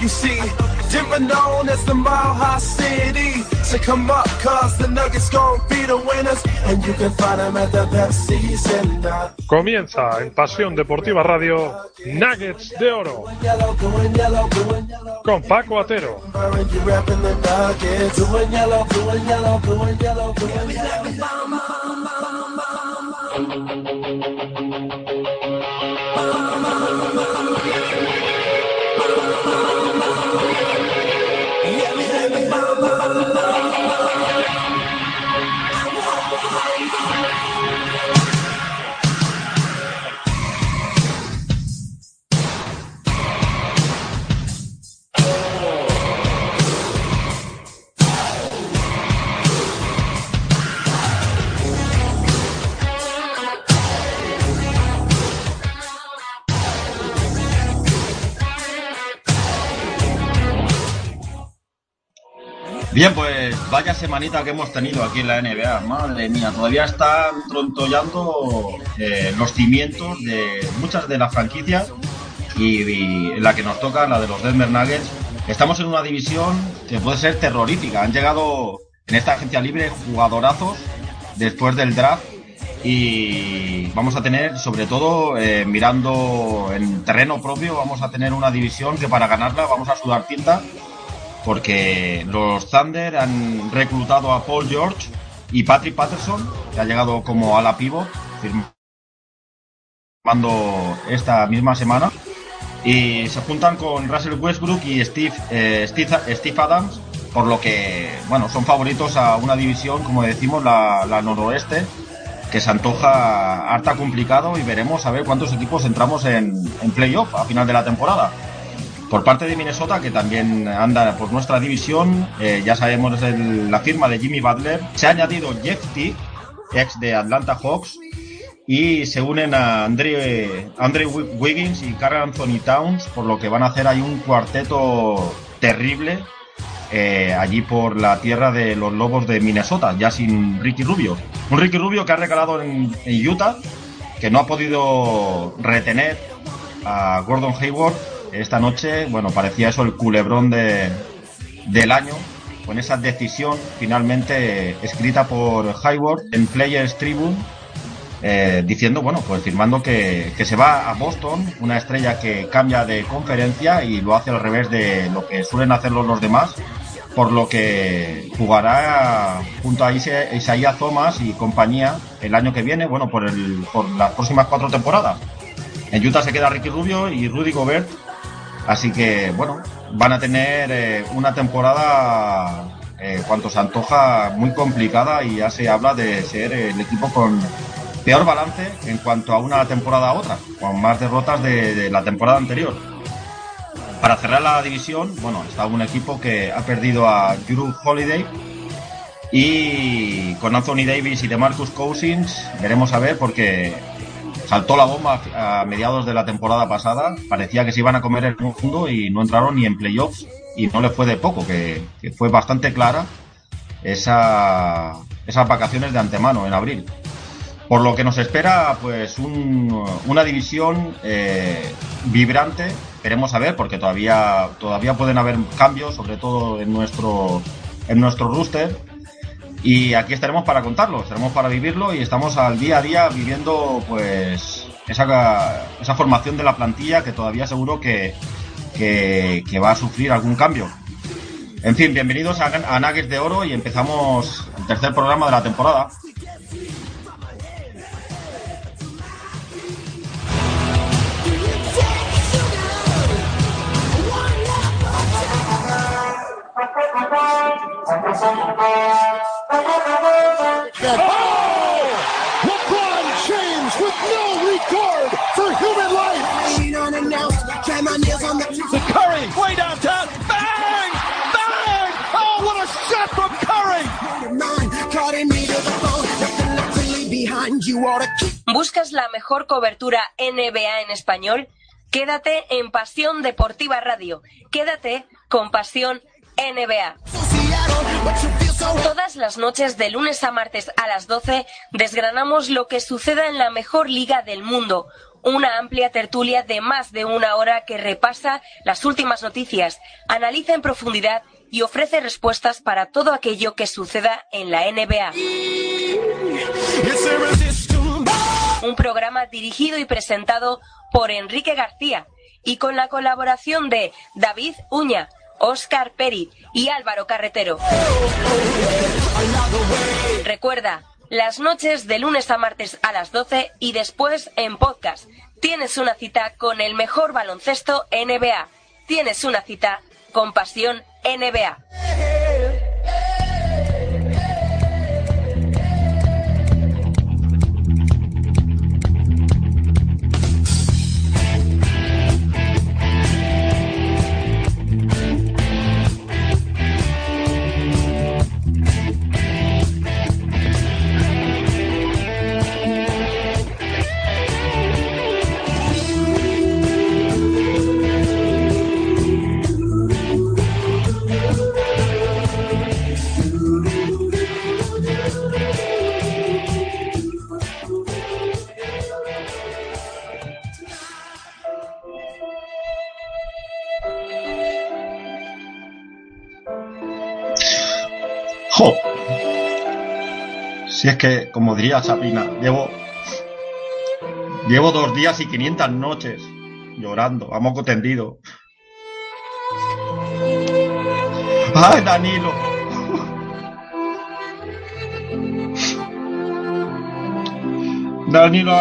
you see. Different known as the Mile High City. So come up, cause the Nuggets gon' be the winners. And you can find them at the Pepsi Center. Comienza en Pasión Deportiva Radio Nuggets de Oro con Paco Atero. Bien, pues vaya semanita que hemos tenido aquí en la NBA. Madre mía, todavía están trontollando eh, los cimientos de muchas de las franquicias y, la que nos toca, la de los Denver Nuggets. Estamos en una división que puede ser terrorífica. Han llegado en esta agencia libre jugadorazos después del draft y vamos a tener, sobre todo, eh, mirando en terreno propio, vamos a tener una división que para ganarla vamos a sudar tinta porque los Thunder han reclutado a Paul George y Patrick Patterson, que ha llegado como ala pivot, firmando esta misma semana. Y se juntan con Russell Westbrook y Steve, eh, Steve, Steve Adams, por lo que, bueno, son favoritos a una división, como decimos, la, la noroeste, que se antoja harta complicado y veremos a ver cuántos equipos entramos en, en playoff a final de la temporada. Por parte de Minnesota, que también anda por nuestra división, eh, ya sabemos la firma de Jimmy Butler. Se ha añadido Jeff Teague, ex de Atlanta Hawks, y se unen a Andre, Andre Wi- Wiggins y Carl Anthony Towns, por lo que van a hacer ahí un cuarteto terrible eh, allí por la tierra de los Lobos de Minnesota, ya sin Ricky Rubio. Un Ricky Rubio que ha recalado en, en Utah, que no ha podido retener a Gordon Hayward esta noche. Bueno, parecía eso el culebrón de, del año, con esa decisión finalmente escrita por Hayward en Players Tribune, eh, diciendo, bueno, pues firmando que, que se va a Boston, una estrella que cambia de conferencia y lo hace al revés de lo que suelen hacerlo los demás, por lo que jugará junto a Isa- Isaiah Thomas y compañía el año que viene, bueno, por, el, por las próximas cuatro temporadas. En Utah se queda Ricky Rubio y Rudy Gobert, así que, bueno, van a tener eh, una temporada, eh, cuanto se antoja, muy complicada y ya se habla de ser el equipo con peor balance en cuanto a una temporada a otra, con más derrotas de, de la temporada anterior. Para cerrar la división, bueno, está un equipo que ha perdido a Drew Holiday y con Anthony Davis y de Marcus Cousins veremos a ver porque saltó la bomba a mediados de la temporada pasada, parecía que se iban a comer el mundo y no entraron ni en playoffs y no le fue de poco, que, fue bastante clara esa, esas vacaciones de antemano en abril. Por lo que nos espera, pues, un- una división eh, vibrante. Veremos a ver, porque todavía, todavía pueden haber cambios, sobre todo en nuestro, en nuestro rooster. Y aquí estaremos para contarlo, estaremos para vivirlo y estamos al día a día viviendo, pues, esa, esa formación de la plantilla que todavía seguro que, que, va a sufrir algún cambio. En fin, bienvenidos a, a de Oro y empezamos el tercer programa de la temporada. ¿Buscas la mejor cobertura NBA en español? Quédate en Pasión Deportiva Radio. Quédate con Pasión NBA. Todas las noches de lunes a martes a las 12 desgranamos lo que suceda en la mejor liga del mundo. Una amplia tertulia de más de una hora que repasa las últimas noticias, analiza en profundidad y ofrece respuestas para todo aquello que suceda en la NBA. Un programa dirigido y presentado por Enrique García y con la colaboración de David Uña, Oscar Peri y Álvaro Carretero. Recuerda, las noches de lunes a martes a las 12 y después en podcast. Tienes una cita con el mejor baloncesto NBA. Tienes una cita con pasión NBA. Si es que, como diría Sabrina, llevo. Llevo dos días y 500 noches llorando, a moco tendido. ¡Ay, Danilo! Danilo,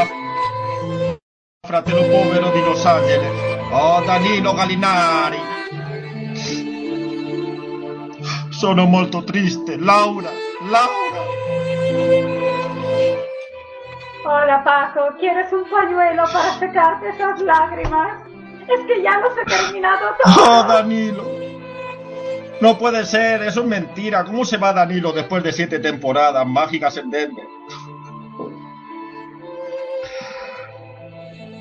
fratello povero di Los Angeles. Oh, Danilo Gallinari. Sono molto triste. Laura, Laura. Hola Paco, ¿quieres un pañuelo para secarte esas lágrimas? Es que ya los he terminado todos. Oh, Danilo. No puede ser, eso es mentira. ¿Cómo se va Danilo después de siete temporadas mágicas en Denver?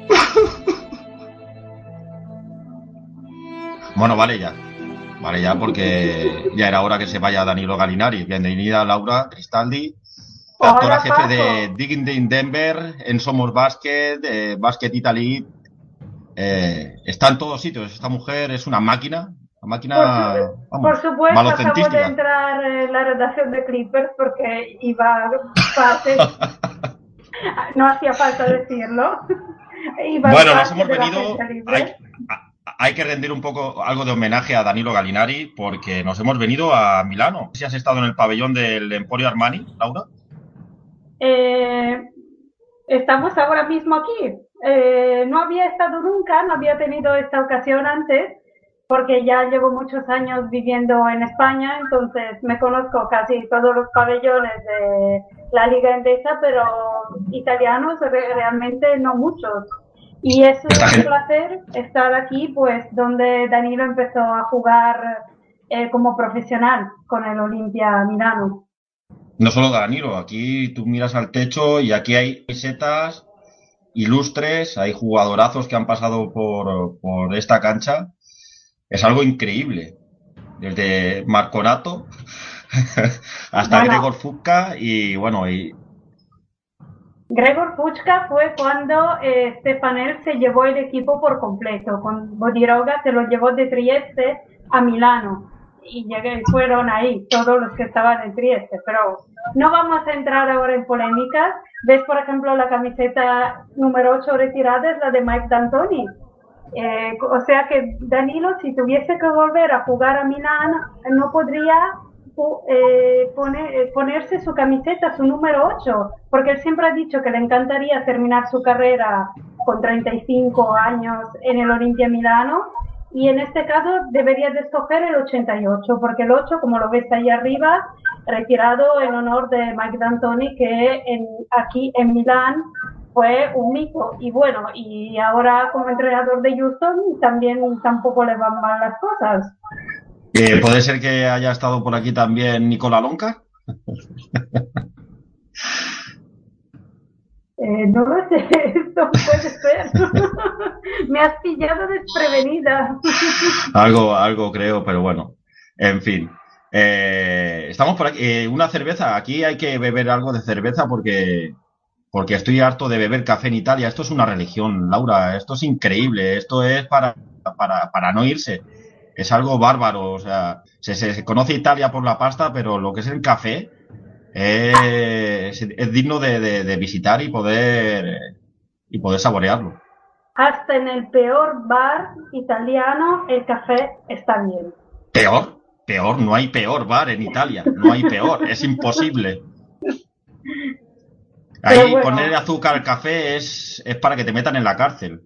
Bueno, vale ya. Vale ya porque ya era hora que se vaya Danilo Galinari. Bienvenida Laura Cristaldi, actora Hola, jefe de Digging in Denver, en Somos Basket, eh, Basket Italy. Eh, está en todos sitios. Esta mujer es una máquina. Una máquina, Por, su- vamos, por supuesto, acabo de entrar en la redacción de Clippers porque iba parte. no hacía falta decirlo. Iba Bueno, nos hemos venido. Hay, a- hay que rendir un poco algo de homenaje a Danilo Galinari porque nos hemos venido a Milano. Si has estado en el pabellón del Emporio Armani, Laura. Eh, estamos ahora mismo aquí. Eh, no había estado nunca, no había tenido esta ocasión antes, porque ya llevo muchos años viviendo en España, entonces me conozco casi todos los pabellones de la Liga Endesa, pero italianos re- realmente no muchos. Y es un placer estar aquí, pues donde Danilo empezó a jugar eh, como profesional con el Olimpia Milano. No solo Danilo, aquí tú miras al techo y aquí hay camisetas ilustres, hay jugadorazos que han pasado por, por esta cancha. Es algo increíble. Desde Marconato hasta. Gregor Fucca y bueno, y Gregor Puchka fue cuando eh, Stefanel se llevó el equipo por completo. Con Bodiroga se lo llevó de Trieste a Milano. Y llegué, fueron ahí todos los que estaban en Trieste. Pero no vamos a entrar ahora en polémicas. Ves, por ejemplo, la camiseta número 8 retirada es la de Mike D'Antoni. Eh, o sea que Danilo, si tuviese que volver a jugar a Milán, no podría eh, eh, ponerse su camiseta, su número 8, porque él siempre ha dicho que le encantaría terminar su carrera con 35 años en el Olimpia Milano y en este caso deberías de escoger el 88, porque el 8, como lo ves ahí arriba, retirado en honor de Mike D'Antoni, que aquí en Milán fue un mito. Y bueno, y ahora como entrenador de Houston también tampoco le van mal las cosas. Eh, ¿Puede ser que haya estado por aquí también Nicola Lonca? Eh, no lo sé, esto puede ser. Me has pillado desprevenida. algo, algo creo, pero bueno. En fin. Eh, estamos por aquí. Eh, una cerveza. Aquí hay que beber algo de cerveza porque, porque estoy harto de beber café en Italia. Esto es una religión, Laura. Esto es increíble. Esto es para, para, para no irse. Es algo bárbaro. O sea, se, se conoce Italia por la pasta, pero lo que es el café es, es digno de, de, de, visitar y poder y poder saborearlo. Hasta en el peor bar italiano el café está bien. ¿Peor? Peor, no hay peor bar en Italia, no hay peor, es imposible. Ahí bueno, poner azúcar al café es, es para que te metan en la cárcel.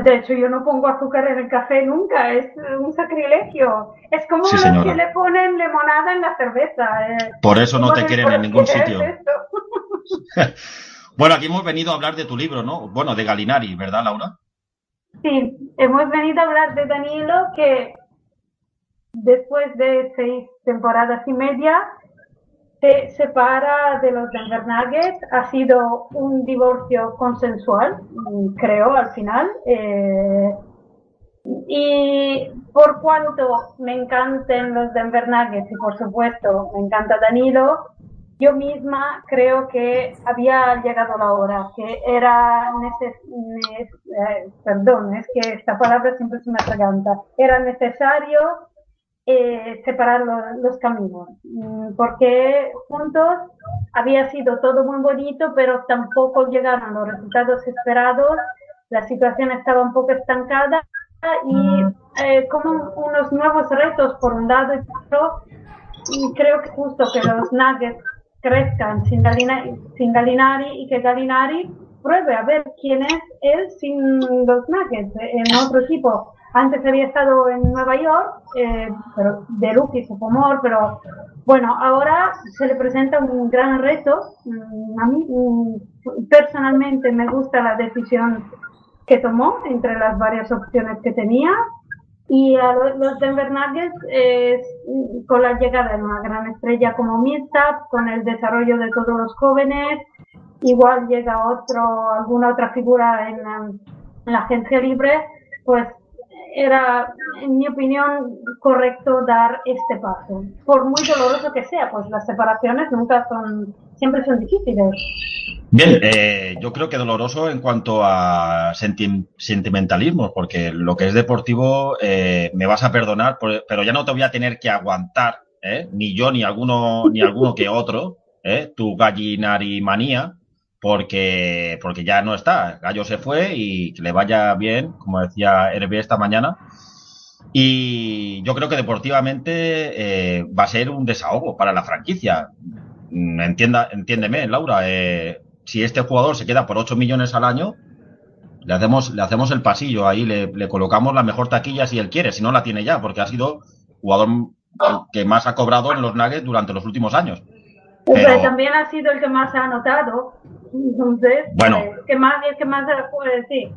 De hecho, yo no pongo azúcar en el café nunca, es un sacrilegio. Es como sí, los que le ponen limonada en la cerveza. Eh. Por eso no te quieren en ningún sitio. bueno, aquí hemos venido a hablar de tu libro, ¿no? Bueno, de Galinari, ¿verdad, Laura? Sí, hemos venido a hablar de Danilo, que después de seis temporadas y media se separa de los Denver Nuggets. Ha sido un divorcio consensual, creo, al final. Eh, y por cuanto me encanten los Denver Nuggets y por supuesto me encanta Danilo, yo misma creo que había llegado la hora, que era neces eh, perdón, es que esta palabra siempre se me atraganta, era necesario eh, separar los, caminos, porque juntos había sido todo muy bonito, pero tampoco llegaron los resultados esperados, la situación estaba un poco estancada y eh, como unos nuevos retos por un lado y creo que justo que los Nuggets crezcan sin Galinari, sin Galinari y que Galinari pruebe a ver quién es él sin los Nuggets en otro equipo antes había estado en Nueva York, eh, pero de rookie, sophomore, pero bueno, ahora se le presenta un gran reto. Mm, a mí mm, personalmente me gusta la decisión que tomó entre las varias opciones que tenía. Y a los Denver Nuggets, eh, con la llegada de una gran estrella como Millsap, con el desarrollo de todos los jóvenes, igual llega otro, alguna otra figura en, en la agencia libre, pues era, en mi opinión, correcto dar este paso. Por muy doloroso que sea, pues las separaciones nunca son, siempre son difíciles. Bien, eh, yo creo que doloroso en cuanto a senti sentimentalismo, porque lo que es deportivo eh, me vas a perdonar, pero ya no te voy a tener que aguantar, ¿eh? ni yo ni alguno ni alguno que otro, ¿eh? tu gallinarimanía, porque, porque ya no está. Gallo se fue y que le vaya bien, como decía Hervé esta mañana. Y yo creo que deportivamente eh, va a ser un desahogo para la franquicia. Mm, entienda, entiéndeme, Laura. Eh, si este jugador se queda por 8 millones al año, le hacemos, le hacemos el pasillo, ahí le, le colocamos la mejor taquilla si él quiere, si no la tiene ya, porque ha sido jugador que más ha cobrado en los Nuggets durante los últimos años. Pero, también ha sido el que más ha anotado. Entonces, bueno, eh, que más, el que más puede decir.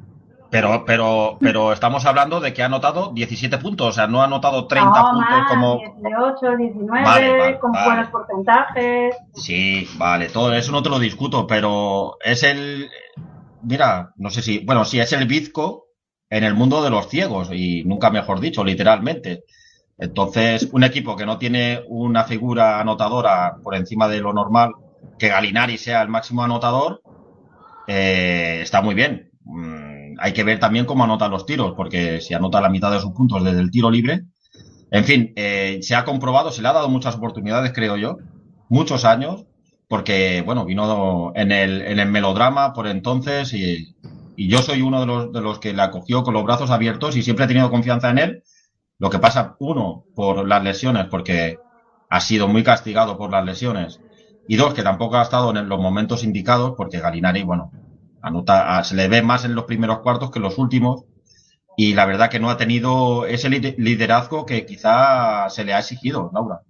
Pero, pero, pero estamos hablando de que ha anotado 17 puntos, o sea, no ha anotado 30 no, puntos como. 18, 19, Vale, vale, con vale. buenos porcentajes. Sí, vale, todo eso no te lo discuto, pero es el. Mira, no sé si. Bueno, sí, es el bizco en el mundo de los ciegos, y nunca mejor dicho, literalmente. Entonces, un equipo que no tiene una figura anotadora por encima de lo normal, que Galinari sea el máximo anotador, eh, está muy bien. Mm, hay que ver también cómo anota los tiros, porque si anota la mitad de sus puntos desde el tiro libre. En fin, eh, se ha comprobado, se le ha dado muchas oportunidades, creo yo, muchos años, porque, bueno, vino en el, en el melodrama por entonces y, y yo soy uno de los, de los que la acogió con los brazos abiertos y siempre he tenido confianza en él. Lo que pasa, uno, por las lesiones, porque ha sido muy castigado por las lesiones, y dos, que tampoco ha estado en los momentos indicados, porque Galinari, bueno, anota, se le ve más en los primeros cuartos que en los últimos, y la verdad que no ha tenido ese liderazgo que quizá se le ha exigido, Laura.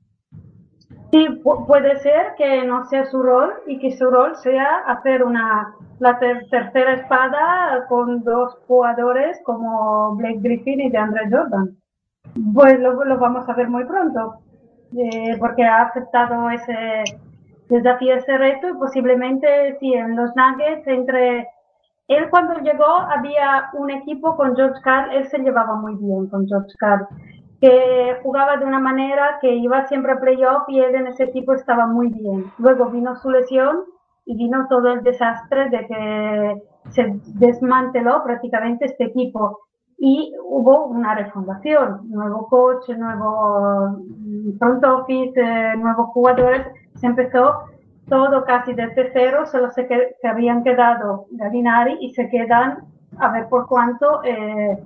Sí, puede ser que no sea su rol y que su rol sea hacer una la tercera espada con dos jugadores como Blake Griffin y DeAndre Jordan. Pues lo, lo vamos a ver muy pronto, eh, porque ha aceptado ese desafío, ese reto y posiblemente sí en los Nuggets entre él cuando llegó había un equipo con George Carl, él se llevaba muy bien con George Carl, que jugaba de una manera que iba siempre a playoff y él en ese equipo estaba muy bien. Luego vino su lesión y vino todo el desastre de que se desmanteló prácticamente este equipo y hubo una refundación, nuevo coach, nuevo front office, eh, nuevos jugadores, se empezó todo casi desde cero, solo se, que, se habían quedado Galinari y se quedan a ver por cuánto eh,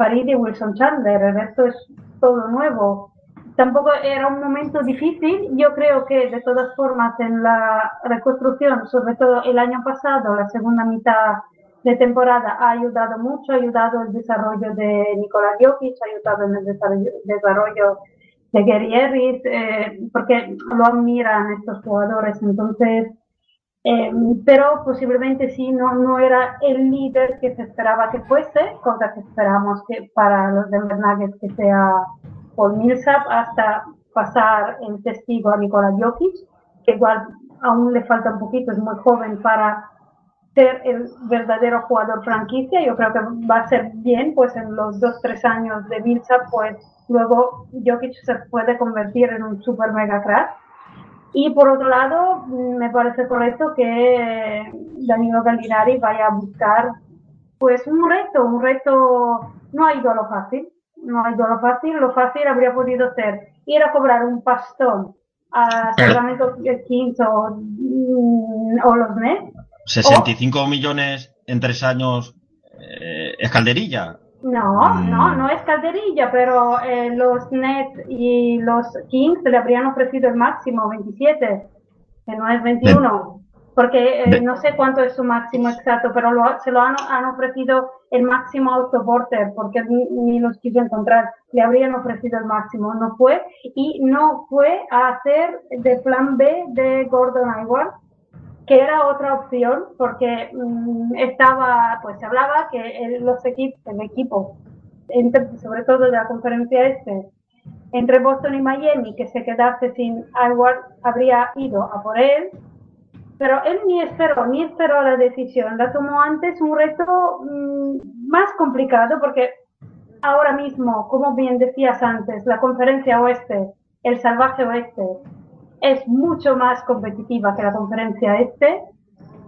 y Wilson Chandler, el resto es todo nuevo. Tampoco era un momento difícil, yo creo que de todas formas en la reconstrucción, sobre todo el año pasado, la segunda mitad de temporada ha ayudado mucho, ha ayudado el desarrollo de Nicolás Jokic, ha ayudado en el desarrollo de Gary Harris, eh, porque lo admiran estos jugadores. Entonces, eh, pero posiblemente sí, no, no era el líder que se esperaba que fuese, cosa que esperamos que para los Denver Nuggets que sea Paul Millsap hasta pasar el testigo a Nikola Jokic, que igual aún le falta un poquito, es muy joven para ser el verdadero jugador franquicia. Yo creo que va a ser bien, pues en los dos, tres años de Millsap, pues luego Jokic se puede convertir en un super mega crack. Y por otro lado, me parece correcto que Danilo Gallinari vaya a buscar pues un reto, un reto, no ha ido a lo fácil, no ha ido a lo fácil, lo fácil habría podido ser ir a cobrar un pastón a Sacramento Kings o, mm, o los Nets. 65 millones en tres años eh, es calderilla. No, mm. no, no es calderilla, pero eh, los Nets y los Kings le habrían ofrecido el máximo, 27, que no es 21, porque eh, no sé cuánto es su máximo exacto, pero se lo han, ofrecido el máximo a Porter, porque ni, los quiso encontrar, le habrían ofrecido el máximo, no fue, y no fue a hacer de plan B de Gordon Hayward, que era otra opción porque mm, estaba, pues se hablaba que los equipos, el equipo, sobre todo de la conferencia este, entre Boston y Miami, que se quedase sin Hayward, habría ido a por él, pero él ni esperó, ni esperó la decisión, la tomó antes un reto mm, más complicado porque ahora mismo, como bien decías antes, la conferencia oeste, el salvaje oeste, es mucho más competitiva que la conferencia este.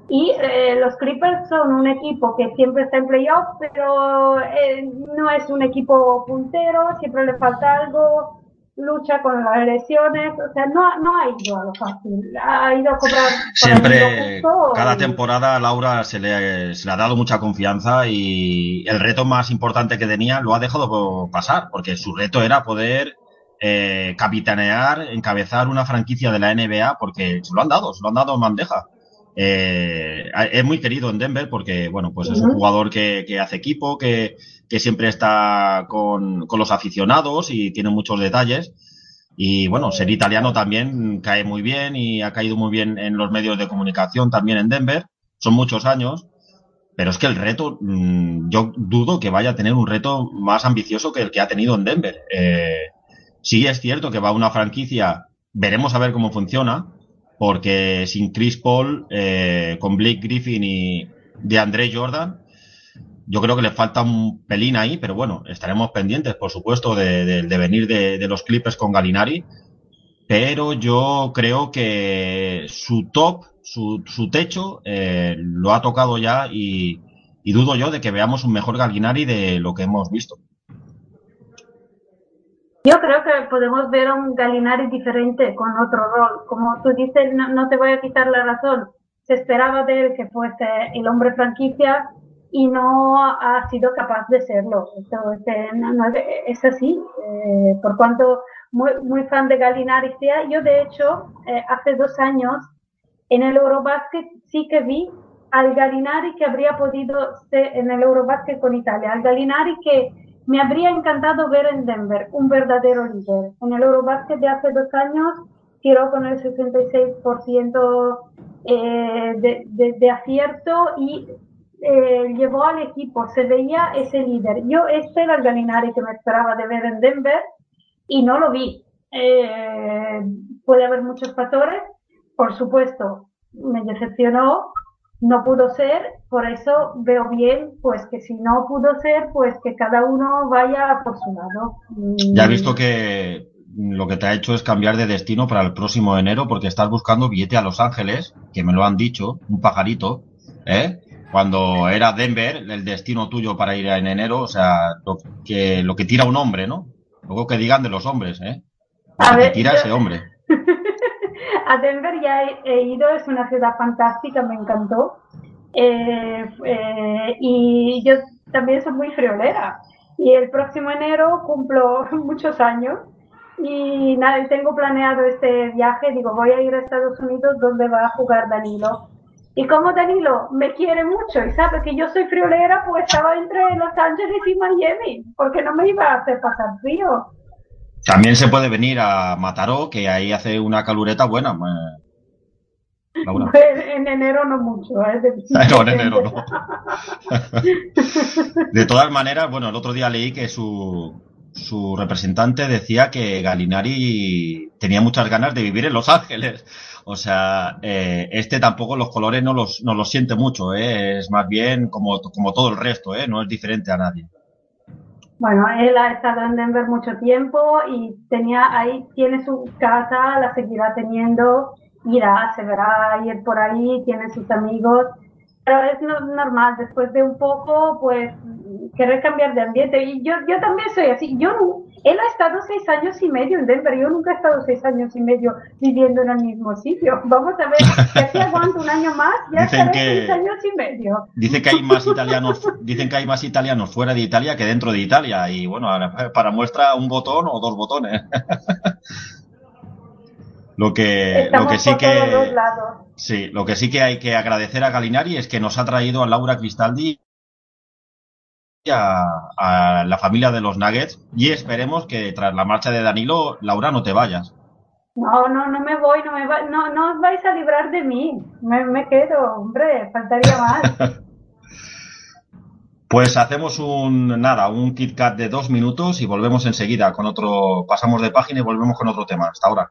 Y eh, los Clippers son un equipo que siempre está en playoff, pero eh, no es un equipo puntero, siempre le falta algo, lucha con las lesiones, o sea, no, no ha ido a lo fácil, ha ido a cobrar. Siempre, cada temporada a Laura se le, se le ha dado mucha confianza y el reto más importante que tenía lo ha dejado pasar, porque su reto era poder eh, capitanear, encabezar una franquicia de la NBA, porque se lo han dado, se lo han dado en bandeja. Eh, es muy querido en Denver porque, bueno, pues es un jugador que, hace equipo, que, siempre está con, los aficionados y tiene muchos detalles. Y bueno, ser italiano también cae muy bien y ha caído muy bien en los medios de comunicación también en Denver. Son muchos años. Pero es que el reto, mm, yo dudo que vaya a tener un reto más ambicioso que el que ha tenido en Denver. Eh, Sí es cierto que va una franquicia, veremos a ver cómo funciona, porque sin Chris Paul, eh, con Blake Griffin y de André Jordan, yo creo que le falta un pelín ahí, pero bueno, estaremos pendientes, por supuesto, del devenir de, los Clippers con Galinari. Pero yo creo que su top, su, su techo, eh, lo ha tocado ya y, y dudo yo de que veamos un mejor Galinari de lo que hemos visto. Yo creo que podemos ver a un Galinari diferente con otro rol. Como tú dices, no, te voy a quitar la razón. Se esperaba de él que fuese el hombre franquicia y no ha sido capaz de serlo. Esto, este, es así. Eh, por cuanto muy, muy fan de Galinari sea, yo de hecho eh, hace dos años en el Eurobasket sí que vi al Galinari que habría podido ser en el Eurobasket con Italia, al Galinari que me habría encantado ver en Denver, un verdadero líder. En el Eurobasket de hace dos años tiró con el 66% eh, de, acierto y eh, llevó al equipo, se veía ese líder. Yo este era el Galinari que me esperaba de ver en Denver y no lo vi. Eh, puede haber muchos factores, por supuesto, me decepcionó, no pudo ser, por eso veo bien, pues que si no pudo ser, pues que cada uno vaya por su lado. Ya he visto que lo que te ha hecho es cambiar de destino para el próximo enero porque estás buscando billete a Los Ángeles, que me lo han dicho, un pajarito, ¿eh? Cuando era Denver, el destino tuyo para ir en enero, o sea, lo que, lo que tira un hombre, ¿no? Luego que digan de los hombres, ¿eh? Lo A que ver, tira yo- ese hombre. a Denver ya he, he ido, es una ciudad fantástica, me encantó. Eh, eh, y yo también soy muy friolera. Y el próximo enero cumplo muchos años y nada, tengo planeado este viaje. Digo, voy a ir a Estados Unidos donde va a jugar Danilo. Y como Danilo me quiere mucho y sabe que yo soy friolera, pues estaba entre Los Ángeles y Miami, porque no me iba a hacer pasar frío. También se puede venir a Mataró, que ahí hace una calureta buena. Laura. Pues en enero no mucho, ¿eh? No, en enero no. De todas maneras, bueno, el otro día leí que su, su representante decía que Galinari tenía muchas ganas de vivir en Los Ángeles. O sea, eh, este tampoco los colores no los, no los siente mucho, ¿eh? es más bien como, como todo el resto, ¿eh? no es diferente a nadie. Bueno, él ha estado en Denver mucho tiempo y tenía ahí, tiene su casa, la seguirá teniendo, irá, se verá ir por ahí, tiene sus amigos, pero es no- normal, después de un poco, pues, querer cambiar de ambiente. Y yo, yo también soy así, yo él ha estado seis años y medio en Denver, yo nunca he estado seis años y medio viviendo en el mismo sitio. Vamos a ver, si aguanto un año más, ya Dicen que- seis años y medio. Dice que hay más italianos, dicen que hay más italianos fuera de Italia que dentro de Italia. Y bueno, ahora, para muestra un botón o dos botones. lo que, lo que sí que, sí, lo que sí que hay que agradecer a Galinari es que nos ha traído a Laura Cristaldi a, a la familia de los Nuggets y esperemos que tras la marcha de Danilo, Laura, no te vayas. No, no, no me voy, no me va, no, no os vais a librar de mí. Me, me quedo, hombre, faltaría más. Pues hacemos un, nada, un Kit Kat de dos minutos y volvemos enseguida con otro, pasamos de página y volvemos con otro tema. Hasta ahora.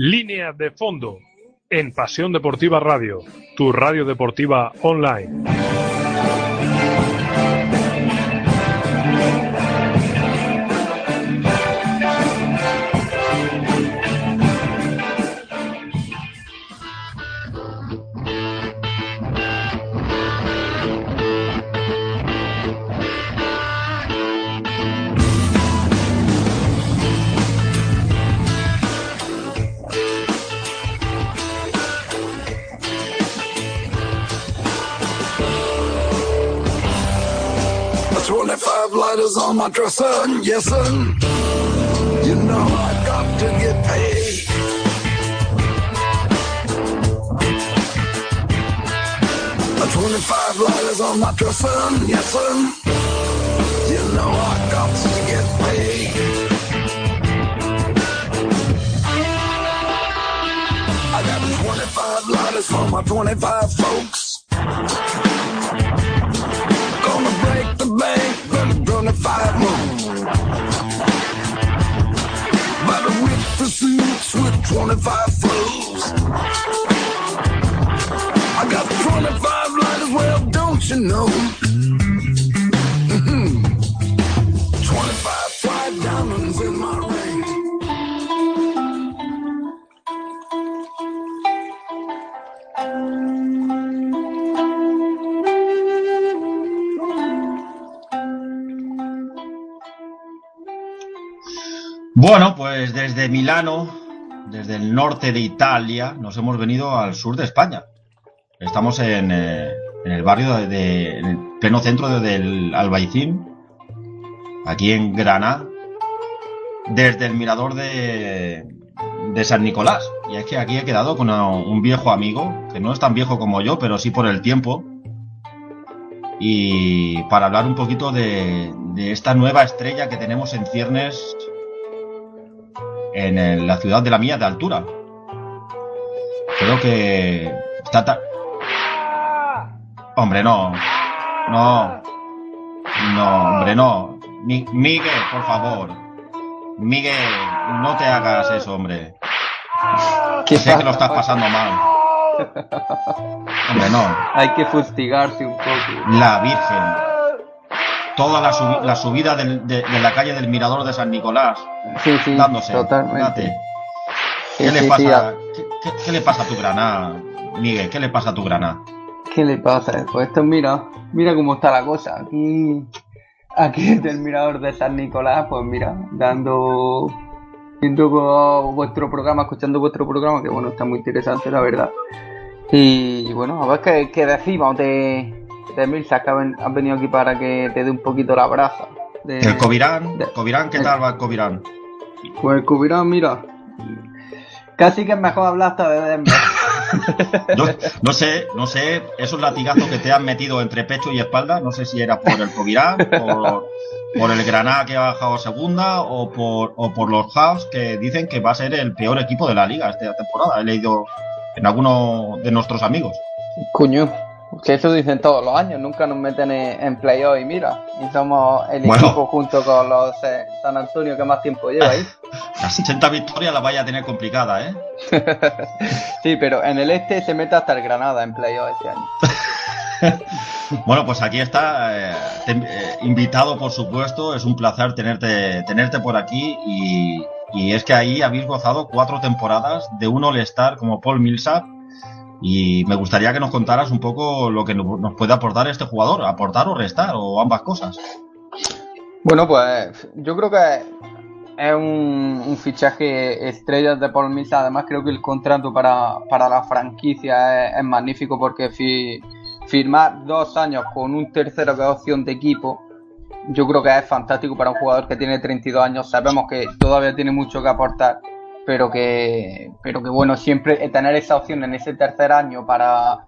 Línea de fondo en Pasión Deportiva Radio, tu radio deportiva online. On my dresser, yes sir. You know I got to get paid. Twenty-five lighters on my dresser, yes sir. You know I got to get paid. I got twenty-five lighters for my twenty-five folks. 25 flows. I got 25 you know. Mhm. 25 fly diamonds in my. Bueno, pues desde Milano, desde el norte de Italia, nos hemos venido al sur de España. Estamos en, eh, el barrio de, en el pleno centro de- del Albaicín, aquí en Granada, desde el mirador de, San Nicolás. Y es que aquí he quedado con un viejo amigo, que no es tan viejo como yo, pero sí por el tiempo, y para hablar un poquito de, de esta nueva estrella que tenemos en ciernes en el- la ciudad de la mía de altura. Creo que está ta- Hombre, no. No. No, hombre, no. Mi- Miguel, por favor. Miguel, no te hagas eso, hombre. ¿Qué Sé que lo estás pasando mal. Hombre, no. Hay que fustigarse un poco. La Virgen. Toda la, subi- la subida del- de, de la calle del Mirador de San Nicolás. Sí, sí, dándose. totalmente. Sí, ¿Qué le, sí, pasa, a- ¿qué, qué- qué le pasa a tu granada, Miguel? ¿Qué le pasa a tu granada? ¿Qué le pasa? Pues esto, mira, mira cómo está la cosa. Aquí, aquí desde el mirador de San Nicolás, pues mira, dando, viendo vuestro programa, escuchando vuestro programa, que bueno, está muy interesante, la verdad. Y bueno, a ver qué, qué decimos de, de Milsa, que han han venido aquí para que te dé un poquito la brasa. De, El Covirán, de- Covirán, ¿qué tal va el Covirán? Pues el Cubirán, mira, casi que es mejor hablar hasta de Denver. No, no sé, no sé, esos latigazos que te han metido entre pecho y espalda, no sé si era por el Covirán, por, por el Granada que ha bajado a segunda o por, o por los House que dicen que va a ser el peor equipo de la liga esta temporada. He leído en alguno de nuestros amigos. Coño, que eso dicen todos los años, nunca nos meten en, playoff y mira, y somos el Bueno. equipo junto con los eh, San Antonio que más tiempo lleva ahí. Las 80 victorias las vaya a tener complicada, ¿eh? Sí, pero en el este se mete hasta el Granada en playoff este año. Bueno, pues aquí está, eh, te- eh, invitado por supuesto, es un placer tenerte, tenerte por aquí y, y es que ahí habéis gozado cuatro temporadas de un All-Star como Paul Millsap y me gustaría que nos contaras un poco lo que no- nos puede aportar este jugador, aportar o restar o ambas cosas. Bueno, pues yo creo que es un, fichaje estrella de Paul Millsap. Además, creo que el contrato para, para la franquicia es, magnífico porque fi- firmar dos años con un tercero que es opción de equipo, yo creo que es fantástico para un jugador que tiene 32 años. Sabemos que todavía tiene mucho que aportar, pero que, pero que bueno, siempre tener esa opción en ese tercer año para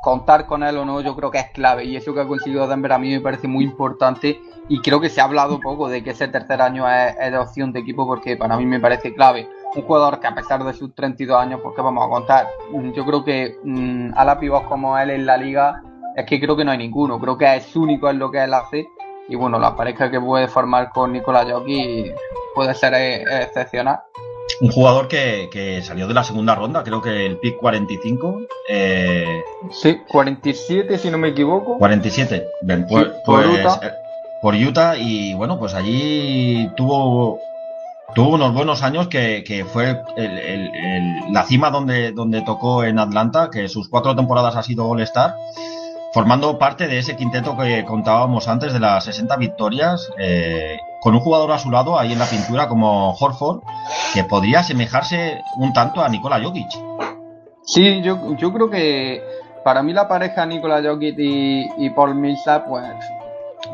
contar con él o no, yo creo que es clave. Y eso que ha conseguido Denver a mí me parece muy importante. Y creo que se ha hablado poco de que ese tercer año es, de opción de equipo porque para mí me parece clave. Un jugador que a pesar de sus 32 años, qué vamos a contar. Mm, Yo creo que mm, a la pibos como él en la liga es que creo que no hay ninguno. Creo que es único en lo que él hace. Y bueno, la pareja que puede formar con Nicolás Jockey puede ser eh, excepcional. Un jugador que, que salió de la segunda ronda, creo que el pick 45, eh, Sí, 47 si no me equivoco. 47, bien, pues, Sí, por pues, Utah. eh, por Utah y bueno, pues allí tuvo tuvo unos buenos años que, que fue el- el- el- la cima donde, donde tocó en Atlanta, que sus cuatro temporadas ha sido All-Star, formando parte de ese quinteto que contábamos antes de las 60 victorias, eh, con un jugador a su lado ahí en la pintura como Horford, que podría asemejarse un tanto a Nikola Jokic. Sí, yo, yo creo que para mí la pareja Nikola Jokic y, Paul Millsap, pues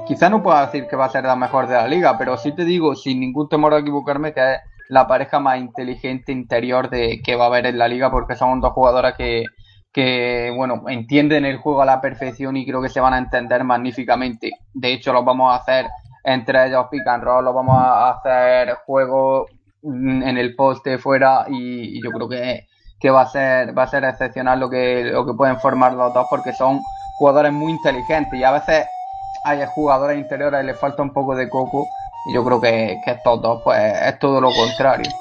quizá no pueda decir que va a ser la mejor de la liga, pero sí te digo, sin ningún temor a equivocarme, que es la pareja más inteligente interior de que va a haber en la liga, porque son dos jugadoras que, que bueno, entienden el juego a la perfección y creo que se van a entender magníficamente. De hecho, los vamos a hacer entre ellos pick and roll, los vamos a hacer juego en el poste fuera y, yo creo que que va a ser va a ser excepcional lo que lo que pueden formar los dos porque son jugadores muy inteligentes y a veces hay jugadores interiores y les falta un poco de coco y yo creo que, que estos dos pues es todo lo contrario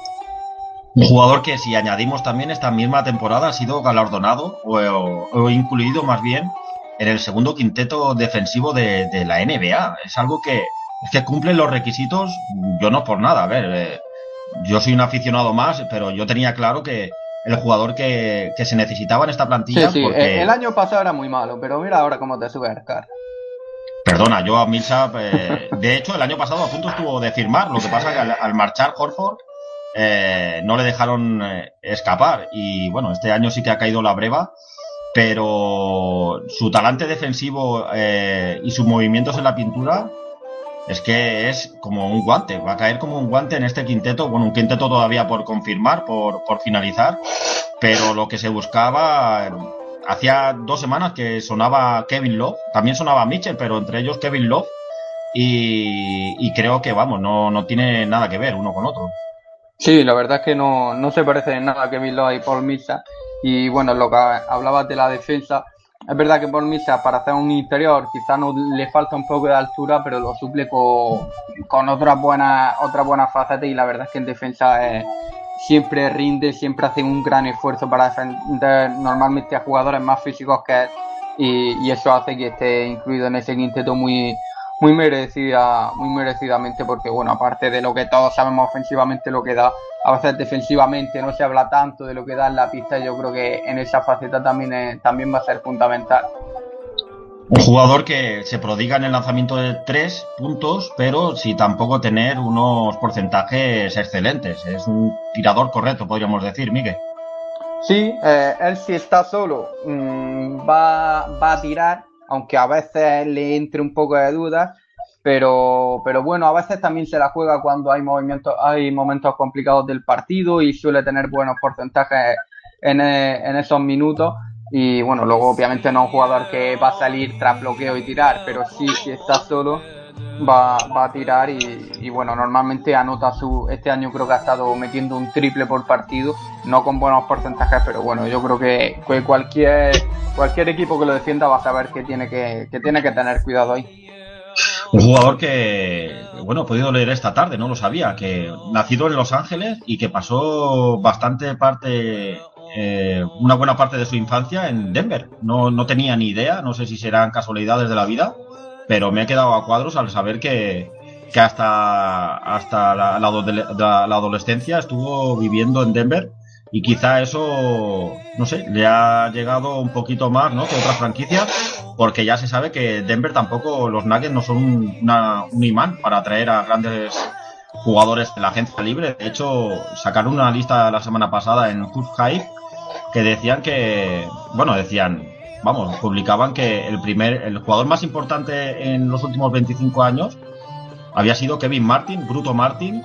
Un jugador que si añadimos también esta misma temporada ha sido galardonado o, o- o incluido más bien en el segundo quinteto defensivo de, de la NBA. Es algo que, es que cumple los requisitos, yo no por nada, a ver, eh, yo soy un aficionado más, pero yo tenía claro que el jugador que, que se necesitaba en esta plantilla. Sí, sí, porque... el año pasado era muy malo, pero mira ahora cómo te sube el car. Perdona, yo a Millsap, eh, de hecho, el año pasado a punto estuvo de firmar, lo que pasa que al, al marchar Horford eh, no le dejaron escapar y bueno, este año sí que ha caído la breva, pero su talante defensivo eh, y sus movimientos en la pintura es que es como un guante, va a caer como un guante en este quinteto, bueno, un quinteto todavía por confirmar, por, por finalizar, pero lo que se buscaba, hacía dos semanas que sonaba Kevin Love, también sonaba Mitchell, pero entre ellos Kevin Love, y, y creo que, vamos, no, no tiene nada que ver uno con otro. Sí, la verdad es que no, no se parece en nada a Kevin Love y Paul Millsap. Y bueno, lo que hablabas de la defensa, es verdad que Paul Millsap para hacer un interior quizás no le falta un poco de altura, pero lo suple con, con otras buenas otras buenas facetas y la verdad es que en defensa eh, siempre rinde, siempre hace un gran esfuerzo para defender normalmente a jugadores más físicos que él. Y, y eso hace que esté incluido en ese quinteto muy muy merecida, muy merecidamente, porque bueno, aparte de lo que todos sabemos ofensivamente lo que da, a veces defensivamente no se habla tanto de lo que da en la pista, yo creo que en esa faceta también, es- también va a ser fundamental. Un jugador que se prodiga en el lanzamiento de tres puntos, pero sin tampoco tener unos porcentajes excelentes. Es un tirador correcto, podríamos decir, Miguel. Sí, eh, él si está solo mm, va, va a tirar, aunque a veces le entre un poco de dudas, pero, pero bueno, a veces también se la juega cuando hay movimientos, hay momentos complicados del partido y suele tener buenos porcentajes en, eh, en esos minutos. Y bueno, luego obviamente no es un jugador que va a salir tras bloqueo y tirar, pero sí, si está solo, va, a tirar y, bueno, normalmente anota su, este año creo que ha estado metiendo un triple por partido, no con buenos porcentajes, pero bueno, yo creo que, que cualquier, cualquier equipo que lo defienda va a saber que tiene que, que tiene que tener cuidado ahí. Un jugador que, bueno, he podido leer esta tarde, no lo sabía, que nacido en Los Ángeles y que pasó bastante parte, eh, una buena parte de su infancia en Denver. No, no tenía ni idea, no sé si serán casualidades de la vida, pero me he quedado a cuadros al saber que, que hasta, hasta la, la adole- la- la adolescencia estuvo viviendo en Denver y quizá eso, no sé, le ha llegado un poquito más, ¿no? Que otras franquicias, porque ya se sabe que Denver tampoco, los Nuggets no son un, una- un imán para atraer a grandes jugadores de la agencia libre. De hecho, sacaron una lista la semana pasada en Hoop Hype que decían que, bueno, decían, vamos, publicaban que el primer, el jugador más importante en los últimos 25 años había sido Kevin Martin, Bruto Martin,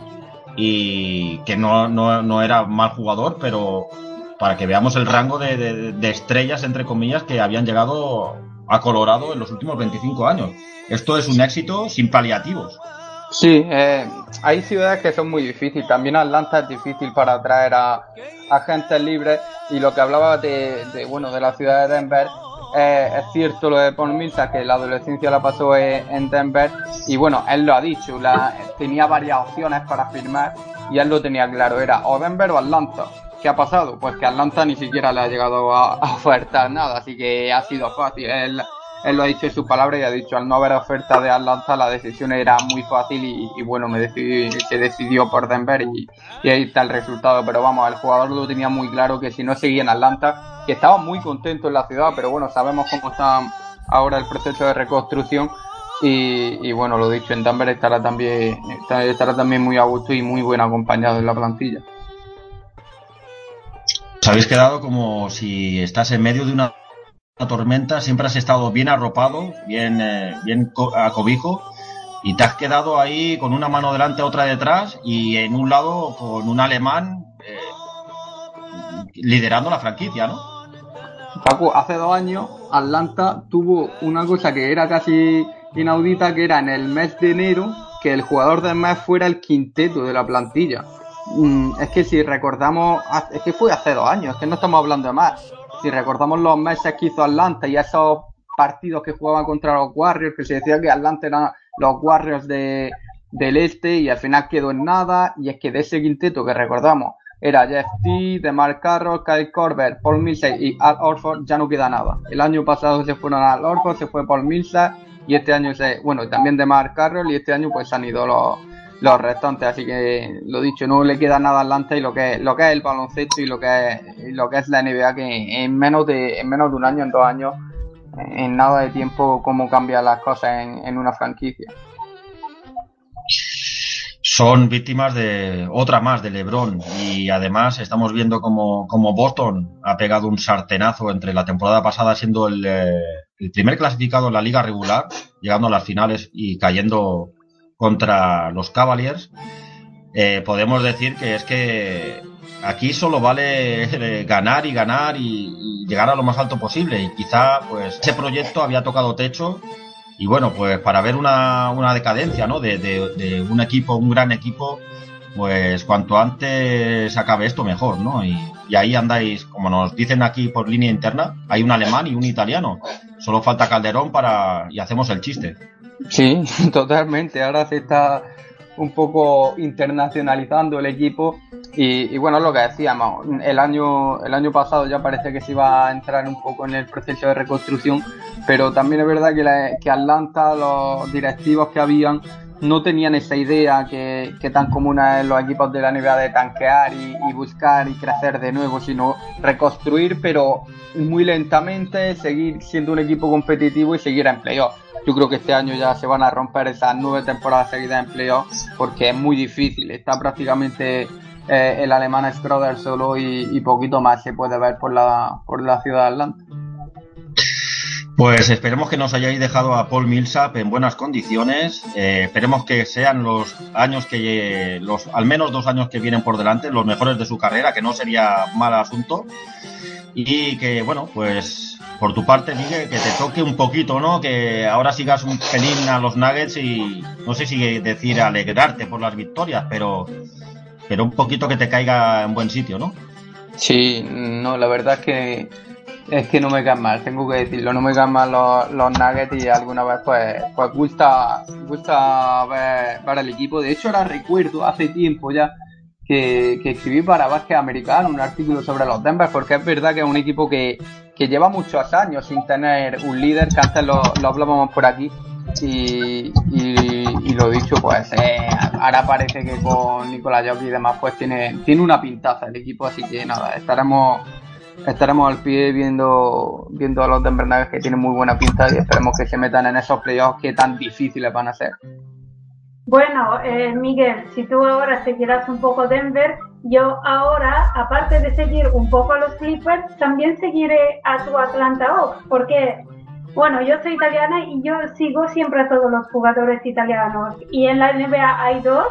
y que no, no, no era mal jugador, pero para que veamos el rango de, estrellas, entre comillas, que habían llegado a Colorado en los últimos 25 años. Esto es un éxito sin paliativos. Sí, eh, hay ciudades que son muy difíciles. También Atlanta es difícil para atraer a agentes libres. Y lo que hablaba de, de, bueno de la ciudad de Denver, eh, es cierto lo de Paul Millsap, que la adolescencia la pasó en en Denver. Y bueno, él lo ha dicho, la, tenía varias opciones para firmar y él lo tenía claro, era o Denver o Atlanta. ¿Qué ha pasado? Pues que Atlanta ni siquiera le ha llegado a, a ofertar nada, así que ha sido fácil. Él, él lo ha dicho en sus palabras y ha dicho al no haber oferta de Atlanta la decisión era muy fácil y, bueno me decidí, se decidió por Denver y, ahí está el resultado. Pero vamos el jugador lo tenía muy claro que si no seguía en Atlanta que estaba muy contento en la ciudad pero bueno sabemos cómo está ahora el proceso de reconstrucción y, y bueno lo dicho en Denver estará también estará, también muy a gusto y muy buen acompañado en la plantilla. Os habéis quedado como si estás en medio de una, una tormenta, siempre has estado bien arropado, bien, eh, bien a cobijo, y te has quedado ahí con una mano delante, otra detrás, y en un lado con un alemán eh, liderando la franquicia, ¿no? Paco, hace dos años Atlanta tuvo una cosa que era casi inaudita, que era en el mes de enero que el jugador del mes fuera el quinteto de la plantilla. Mm, es que si recordamos, es que fue hace dos años, es que no estamos hablando de más. Si recordamos los meses que hizo Atlanta y esos partidos que jugaban contra los Warriors, que se decía que Atlanta eran los Warriors de, del este y al final quedó en nada. Y es que de ese quinteto que recordamos, era Jeff T, DeMar Carroll, Kyle Korver, Paul Millsap y Al Orford, ya no queda nada. El año pasado se fueron Al Orford, se fue Paul Millsap y este año se, bueno, también DeMar Carroll y este año pues han ido los, los restantes, así que lo dicho, no le queda nada adelante y lo que, lo que es el baloncesto y lo que es, lo que es la NBA, que en menos de, en menos de un año, en dos años, en nada de tiempo, cómo cambian las cosas en, en una franquicia. Son víctimas de otra más de LeBron y además estamos viendo como, Boston ha pegado un sartenazo entre la temporada pasada siendo el, eh, el, primer clasificado en la liga regular, llegando a las finales y cayendo contra los Cavaliers. Eh, podemos decir que es que aquí solo vale ganar y ganar y, llegar a lo más alto posible y quizá pues ese proyecto había tocado techo y bueno, pues para ver una, una decadencia, ¿no? De, de, un equipo, un gran equipo, pues cuanto antes acabe esto mejor, ¿no? Y, y, ahí andáis, como nos dicen aquí por línea interna, hay un alemán y un italiano. Solo falta Calderón para y hacemos el chiste. Sí, totalmente. Ahora se está un poco internacionalizando el equipo y, y, bueno, lo que decíamos, el año, el año pasado ya parece que se iba a entrar un poco en el proceso de reconstrucción, pero también es verdad que, la, que Atlanta, los directivos que habían, no tenían esa idea que, tan común es los equipos de la NBA de tanquear y, y, buscar y crecer de nuevo, sino reconstruir, pero muy lentamente, seguir siendo un equipo competitivo y seguir en playoff yo creo que este año ya se van a romper esas nueve temporadas seguidas en playoff porque es muy difícil. Está prácticamente eh, el alemán Schroeder solo y, y, poquito más se puede ver por la, por la ciudad de Atlanta. Pues esperemos que nos hayáis dejado a Paul Millsap en buenas condiciones. Eh, esperemos que sean los años que los al menos dos años que vienen por delante, los mejores de su carrera, que no sería mal asunto. Y que bueno, pues por tu parte, Miguel, que te toque un poquito, ¿no? Que ahora sigas un pelín a los Nuggets y no sé si decir alegrarte por las victorias, pero, pero un poquito que te caiga en buen sitio, ¿no? Sí, no, la verdad es que es que no me caen mal, tengo que decirlo, no me caen mal los, los Nuggets y alguna vez pues, pues gusta, gusta ver, ver el equipo. De hecho, ahora recuerdo hace tiempo ya que, que escribí para Básquet Americano un artículo sobre los Denver, porque es verdad que es un equipo que, que lleva muchos años sin tener un líder, que antes lo, lo hablábamos por aquí. Y, y, y, lo dicho, pues eh, ahora parece que con Nicolás Jockey y demás, pues tiene, tiene una pintaza el equipo, así que nada, estaremos estaremos al pie viendo viendo a los Denver Nuggets que tienen muy buena pinta y esperemos que se metan en esos playoffs que tan difíciles van a ser. Bueno, eh, Miguel, si tú ahora seguirás un poco Denver, yo ahora, aparte de seguir un poco a los Clippers, también seguiré a tu Atlanta Hawks, porque, bueno, yo soy italiana y yo sigo siempre a todos los jugadores italianos. Y en la NBA hay dos,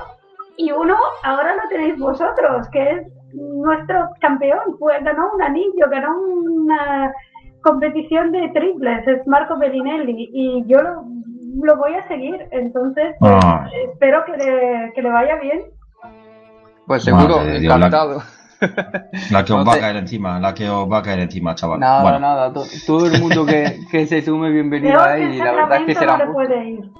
y uno ahora lo tenéis vosotros, que es nuestro campeón, pues ganó un anillo, ganó una competición de triples, es Marco Bellinelli, y yo lo, lo voy a seguir, entonces ah. espero que le, que le, vaya bien. Pues seguro, Madre encantado. La, la, que os no va a caer encima, la que os va a caer encima, chaval. Nada, bueno. nada, to, todo el mundo que, que se sume bienvenido a él y la verdad es que será no puede ir.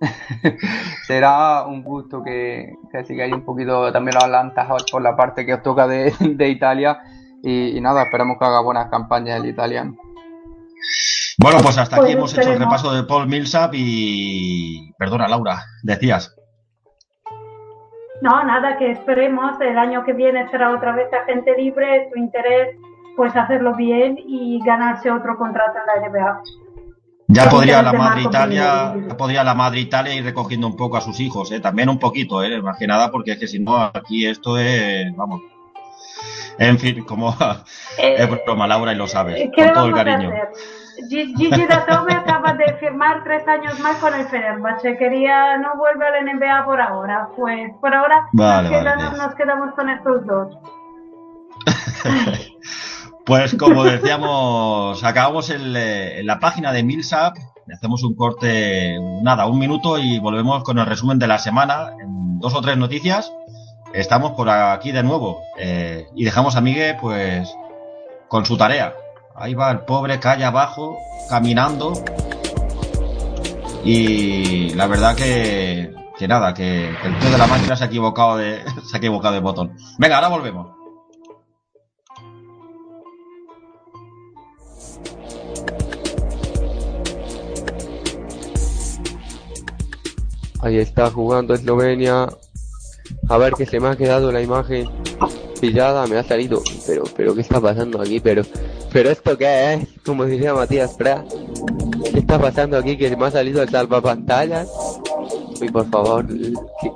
será un gusto que, que sigáis un poquito también los Atlanta por la parte que os toca de, de Italia y, y, nada, esperamos que haga buenas campañas el italiano. Bueno, pues hasta aquí pues hemos hecho el repaso de Paul Millsap y... Perdona, Laura, decías. No, nada, que esperemos el año que viene será otra vez agente libre, su interés, pues hacerlo bien y ganarse otro contrato en la NBA. Ya podría la Madre Italia, podría la Madre Italia ir recogiendo un poco a sus hijos, ¿eh? también un poquito, ¿eh? más que nada, porque es que si no, aquí esto es, vamos. En fin, como eh, es broma, Laura, y lo sabes, con todo el cariño. Gigi Datome acaba de firmar tres años más con el Fenerbahce. Quería, no vuelve al NBA por ahora. Pues por ahora vale, nos, quedamos, vale. nos, quedamos, con estos dos. pues como decíamos, acabamos en, en la página de Milsap. Hacemos un corte, nada, un minuto y volvemos con el resumen de la semana. En dos o tres noticias. Estamos por aquí de nuevo. Eh, y dejamos a Miguel, pues, con su tarea. Ahí va el pobre calle abajo, caminando. Y la verdad que, que nada, que el tío de la máquina se ha equivocado de, se ha equivocado de botón. Venga, ahora volvemos. Ahí está jugando Eslovenia. A ver que se me ha quedado la imagen pillada, me ha salido. Pero, pero, ¿qué está pasando aquí? Pero, pero esto qué es? Como diría Matías Prat. ¿Qué está pasando aquí? Que se me ha salido el salvapantallas. Uy, por favor. ¿qué,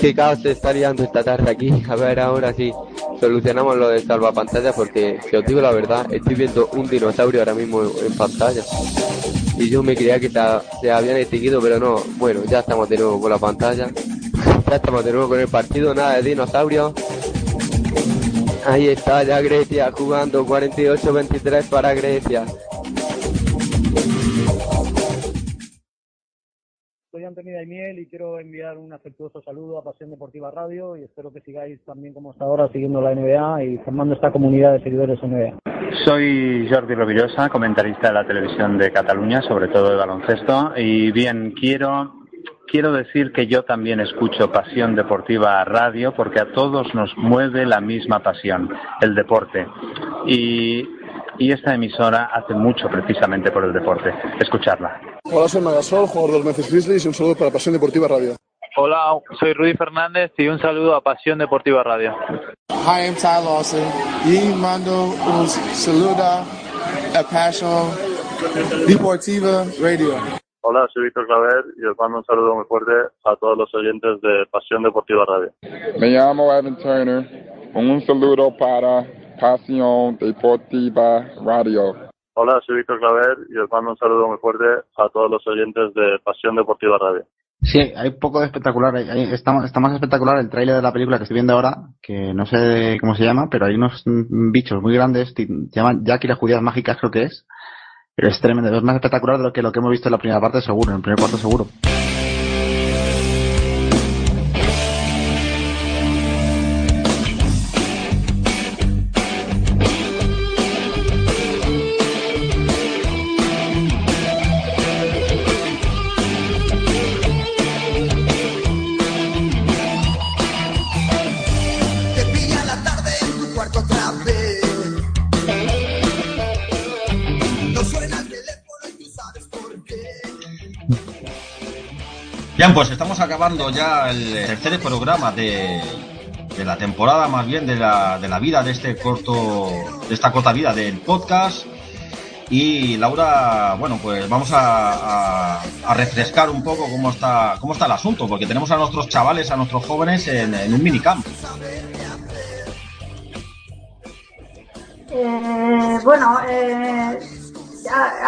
qué caos se está liando esta tarde aquí? A ver, ahora sí. Solucionamos lo del salvapantallas porque, si os digo la verdad, estoy viendo un dinosaurio ahora mismo en, pantalla y yo me creía que se habían extinguido, pero no. Bueno, ya estamos de nuevo con la pantalla. Ya estamos de nuevo con el partido, nada de dinosaurios. Ahí está ya Grecia jugando 48-23 para Grecia. Soy Antonio Daimiel y quiero enviar un afectuoso saludo a Pasión Deportiva Radio y espero que sigáis también como hasta ahora siguiendo la NBA y formando esta comunidad de seguidores NBA. Soy Jordi Rovillosa, comentarista de la televisión de Cataluña, sobre todo de baloncesto. Y bien, quiero, quiero decir que yo también escucho Pasión Deportiva Radio porque a todos nos mueve la misma pasión, el deporte. Y, y esta emisora hace mucho precisamente por el deporte. Escucharla. Hola, soy Magasol, jugador de los Memphis Grizzlies y un saludo para Pasión Deportiva Radio. Hola, soy Rudy Fernández y un saludo a Pasión Deportiva Radio. Hi, I'm Ty Lawson y mando un saludo a Pasión Deportiva Radio. Hola, soy Víctor Claver y os mando un saludo muy fuerte a todos los oyentes de Pasión Deportiva Radio. Me llamo Evan Turner. Un saludo para Pasión Deportiva Radio. Hola, soy Víctor Claver y os mando un saludo muy fuerte a todos los oyentes de Pasión Deportiva Radio. Sí, hay poco de espectacular. Hay, hay- está, está más espectacular el tráiler de la película que estoy viendo ahora, que no sé cómo se llama, pero hay unos mm, bichos muy grandes, se llaman Jack y las judías mágicas creo que es. Es tremendo, es más espectacular de lo que lo que hemos visto en la primera parte seguro, en el primer cuarto seguro. Estamos acabando ya el tercer programa de, la temporada, más bien de la, de la vida de este corto, de esta corta vida del podcast. Y Laura, bueno, pues vamos a, refrescar un poco cómo está, cómo está el asunto, porque tenemos a nuestros chavales, a nuestros jóvenes en, un minicamp. Eh, bueno, eh,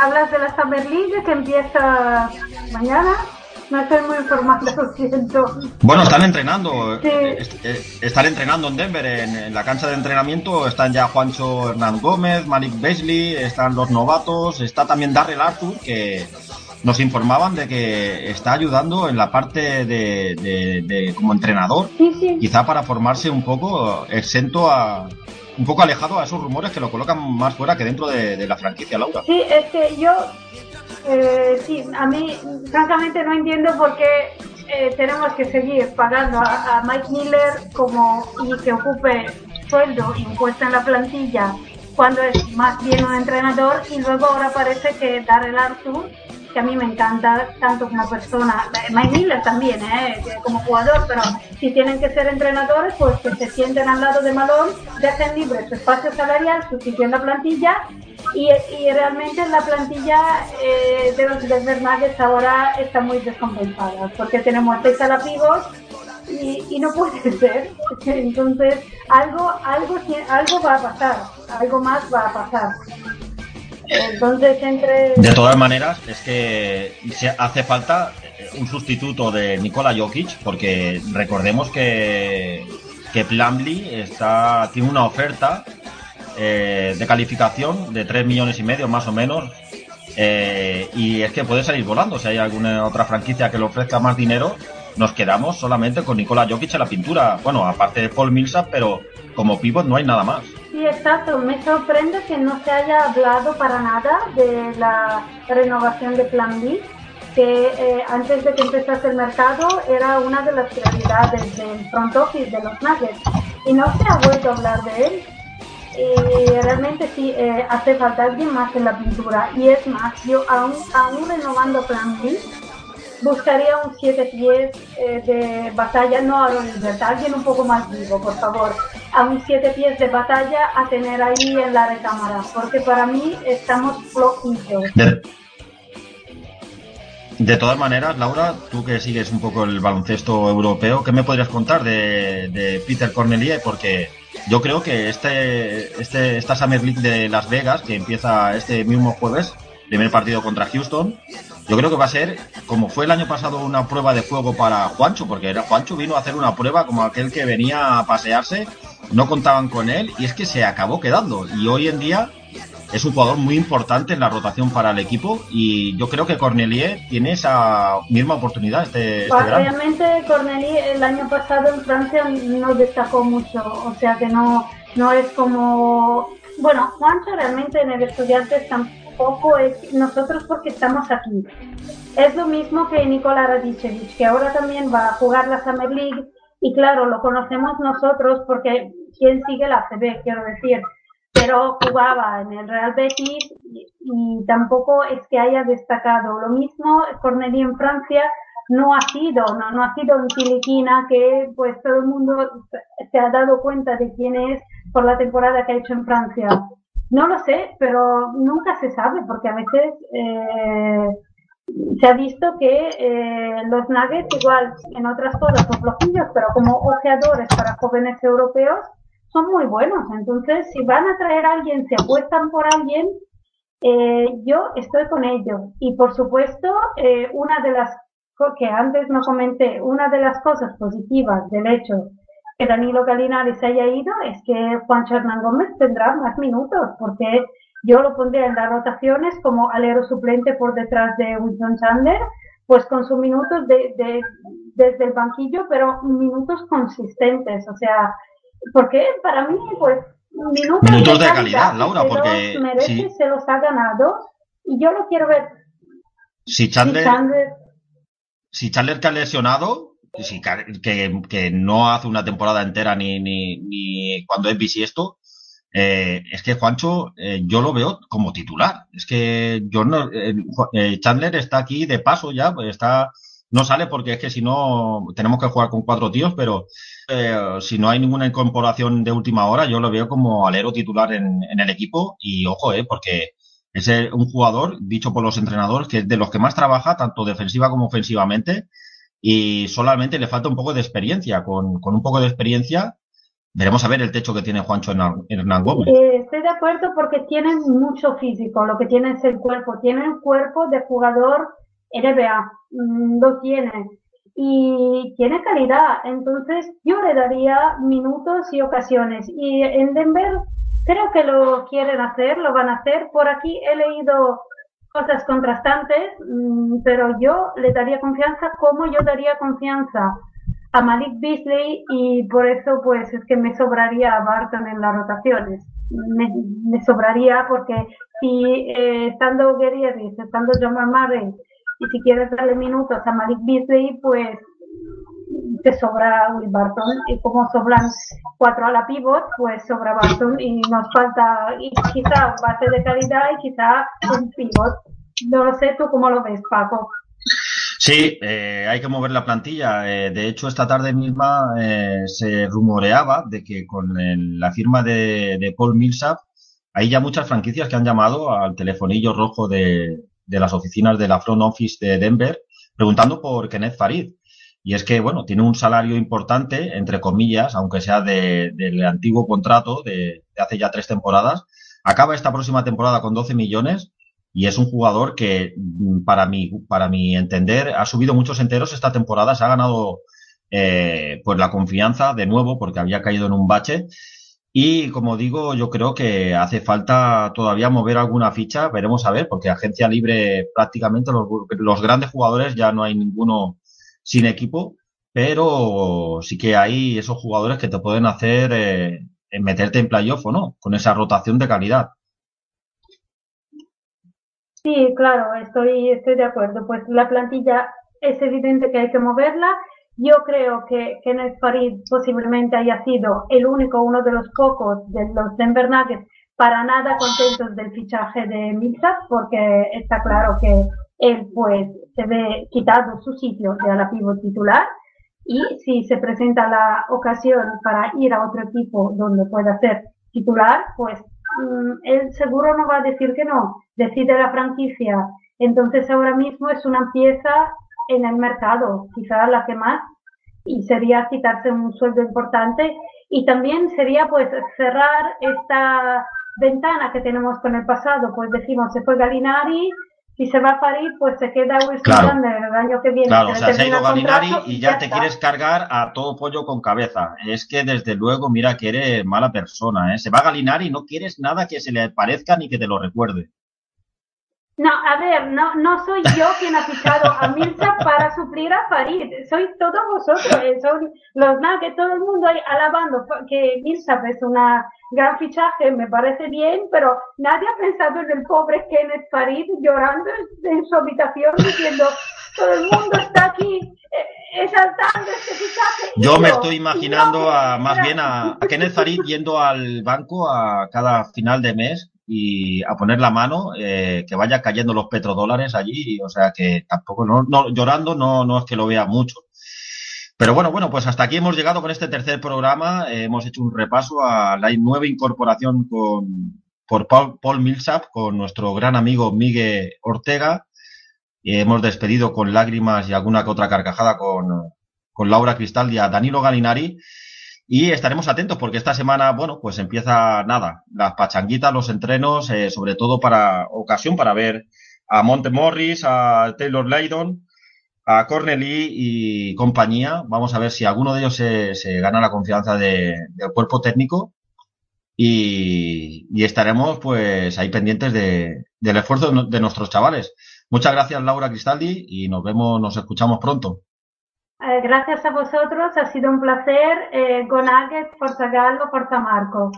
hablas de la Summer League que empieza mañana. No estoy muy informada, lo siento. Bueno, están entrenando, Sí. están entrenando en Denver, en, la cancha de entrenamiento están ya Juancho Hernán Gómez, Malik Beasley, están los novatos, está también Darrell Arthur, que nos informaban de que está ayudando en la parte de, de- de- como entrenador, quizá para formarse un poco exento a, un poco alejado a esos rumores que lo colocan más fuera que dentro de, de la franquicia, Laura. Sí, es que yo, eh, sí, a mí francamente no entiendo por qué eh, tenemos que seguir pagando a, Mike Miller como y que ocupe sueldo y un puesto en la plantilla cuando es más bien un entrenador y luego ahora parece que Darrell Arthur, que a mí me encanta tanto como persona, eh, Mike Miller también, eh, como jugador, pero si tienen que ser entrenadores, pues que se sienten al lado de Malone, dejen libre su espacio salarial, su la plantilla y, y realmente la plantilla eh, de los Denver ahora está muy descompensada porque tenemos seis a la pivot y, y no puede ser. Entonces, algo, algo, algo va a pasar, algo más va a pasar. Entonces, entre. De todas maneras, es que se hace falta eh, un sustituto de Nikola Jokic, porque recordemos que, que está, tiene una oferta eh, de calificación de 3 millones y medio más o menos, eh, y es que puede salir volando. Si hay alguna otra franquicia que le ofrezca más dinero, nos quedamos solamente con Nikola Jokic en la pintura. Bueno, aparte de Paul Millsap, pero como pivot no hay nada más. Sí, exacto. Me sorprende que no se haya hablado para nada de la renovación de Plan B. que eh, antes de que empezase el mercado era una de las prioridades del front office de los Nuggets y no se ha vuelto a hablar de él. Y realmente sí eh, hace falta alguien más en la pintura y es más, yo aún, aún renovando Plan B, buscaría un siete pies eh, de batalla, no a Gilbert, alguien un poco más vivo, por favor, a un siete pies de batalla a tener ahí en la recámara, porque para mí estamos flojitos. De, todas maneras, Laura, tú que sigues un poco el baloncesto europeo, ¿qué me podrías contar de, Peter Cornelier? Porque yo creo que este, este, esta Summer League de Las Vegas, que empieza este mismo jueves, primer partido contra Houston, yo creo que va a ser, como fue el año pasado, una prueba de fuego para Juancho, porque era, Juancho vino a hacer una prueba como aquel que venía a pasearse, no contaban con él y es que se acabó quedando. Y hoy en día es un jugador muy importante en la rotación para el equipo y yo creo que Cornelier tiene esa misma oportunidad este, este verano. Realmente Cornelier el año pasado en Francia no destacó mucho, o sea que no, no es como... Bueno, Juancho realmente en el Estudiantes tampoco es nosotros porque estamos aquí. Es lo mismo que Nikola Radicevic, que ahora también va a jugar la Summer League y claro, lo conocemos nosotros porque quien sigue la CB, quiero decir pero jugaba en el Real Betis y, tampoco es que haya destacado. Lo mismo Corneli en Francia no ha sido, no, no ha sido un Tiliquina que pues todo el mundo se ha dado cuenta de quién es por la temporada que ha hecho en Francia. No lo sé, pero nunca se sabe porque a veces eh, se ha visto que eh, los Nuggets igual en otras cosas son flojillos, pero como ojeadores para jóvenes europeos son muy buenos. Entonces, si van a traer a alguien, se apuestan por alguien, eh, yo estoy con ellos. Y por supuesto, eh, una de las que antes no comenté, una de las cosas positivas del hecho que Danilo Galinari se haya ido es que Juan Hernán Gómez tendrá más minutos, porque yo lo pondría en las rotaciones como alero suplente por detrás de Wilson Chandler, pues con sus minutos de, de, desde el banquillo, pero minutos consistentes, o sea, porque para mí, pues, minutos, minutos de, calidad, Laura, se porque los merece, se los ha ganado y yo lo quiero ver. si Chandler, Si Chandler- si Chandler que ha lesionado, que, que no hace una temporada entera ni, ni, cuando es bisiesto, eh, es que Juancho eh, yo lo veo como titular. Es que yo no, eh, eh, Chandler está aquí de paso ya, pues está, no sale porque es que si no tenemos que jugar con cuatro tíos, pero eh, si no hay ninguna incorporación de última hora, yo lo veo como alero titular en, en el equipo y ojo, eh, porque es un jugador, dicho por los entrenadores, que es de los que más trabaja, tanto defensiva como ofensivamente, y solamente le falta un poco de experiencia. Con, con un poco de experiencia, veremos a ver el techo que tiene Juancho Hernán Gómez. Eh, estoy de acuerdo porque tienen mucho físico, lo que tienen es el cuerpo, tienen cuerpo de jugador NBA, mm, lo tiene. Y tiene calidad, entonces yo le daría minutos y ocasiones. Y en Denver creo que lo quieren hacer, lo van a hacer, por aquí he leído cosas contrastantes, mm, pero yo le daría confianza como yo daría confianza a Malik Beasley y por eso pues es que me sobraría a Barton en las rotaciones. Me, me sobraría porque si eh, estando Guerrieris, estando Jamal Murray y si quieres darle minutos a Malik Beasley pues te sobra Will Barton y como sobran cuatro a la pivot pues sobra Barton y nos falta y quizá base de calidad y quizá un pivot. No lo sé, ¿tú cómo lo ves, Paco? Sí, eh, hay que mover la plantilla. Eh, de hecho, esta tarde misma eh, se rumoreaba de que con el- la firma de, de Paul Millsap hay ya muchas franquicias que han llamado al telefonillo rojo de, de las oficinas de la front office de Denver preguntando por Kenneth Farid. Y es que, bueno, tiene un salario importante, entre comillas, aunque sea de- del antiguo contrato de, de hace ya tres temporadas. Acaba esta próxima temporada con 12 millones y es un jugador que, mm, para mi, para mi entender, ha subido muchos enteros esta temporada, se ha ganado eh, pues la confianza de nuevo porque había caído en un bache. Y como digo, yo creo que hace falta todavía mover alguna ficha, veremos a ver, porque agencia libre prácticamente los, los grandes jugadores ya no hay ninguno sin equipo, pero sí que hay esos jugadores que te pueden hacer eh, meterte en playoff o no, con esa rotación de calidad. Sí, claro, estoy, estoy de acuerdo. Pues la plantilla es evidente que hay que moverla. Yo creo que Kenneth Farid posiblemente haya sido el único, uno de los pocos de los Denver Nuggets para nada contentos del fichaje de Millsap, porque está claro que él pues se ve quitado su sitio de la pivot titular y si se presenta la ocasión para ir a otro equipo donde pueda ser titular, pues mm, él seguro no va a decir que no, decide la franquicia. Entonces ahora mismo es una pieza en el mercado, quizás la que más, y sería quitarse un sueldo importante y también sería pues cerrar esta ventana que tenemos con el pasado, pues decimos se fue Galinari, si se va a Farid, pues se queda Wilson Claro. el año que viene. Claro, o se sea, se ha ido Galinari y ya te está. quieres cargar a todo pollo con cabeza. Es que desde luego, mira que eres mala persona, ¿eh? Se va Galinari y no quieres nada que se le parezca ni que te lo recuerde. No, a ver, no, no soy yo quien ha fichado a Milsa para suplir a Farid, sois todos vosotros, eh, son los Nuggets, todo el mundo ahí alabando. Que Milsa es una gran fichaje, me parece bien, pero nadie ha pensado en el pobre Kenneth Farid llorando en su habitación diciendo, todo el mundo está aquí eh, exaltando este fichaje. Yo me estoy imaginando no, a, más bien a, a Kenneth Farid yendo al banco a cada final de mes y a poner la mano, eh, que vaya cayendo los petrodólares allí, o sea que tampoco, no, no, llorando no, no es que lo vea mucho. Pero bueno, bueno, pues hasta aquí hemos llegado con este tercer programa. Eh, hemos hecho un repaso a la nueva incorporación con, por Paul, Paul Millsap, con nuestro gran amigo Miguel Ortega. Hemos despedido con lágrimas y alguna que otra carcajada con, con Laura Cristaldi a Danilo Galinari. Y estaremos atentos porque esta semana, bueno, pues empieza nada, las pachanguitas, los entrenos, eh, sobre todo para ocasión para ver a Monte Morris, a Taylor Laydon, a Cornely y compañía. Vamos a ver si alguno de ellos se, gana la confianza de- del cuerpo técnico y, y estaremos pues ahí pendientes de, del esfuerzo de nuestros chavales. Muchas gracias Laura Cristaldi y nos vemos, nos escuchamos pronto. Eh, gracias a vosotros, ha sido un placer. Eh, Go Nuggets, Forza Gallo, Forza Marco.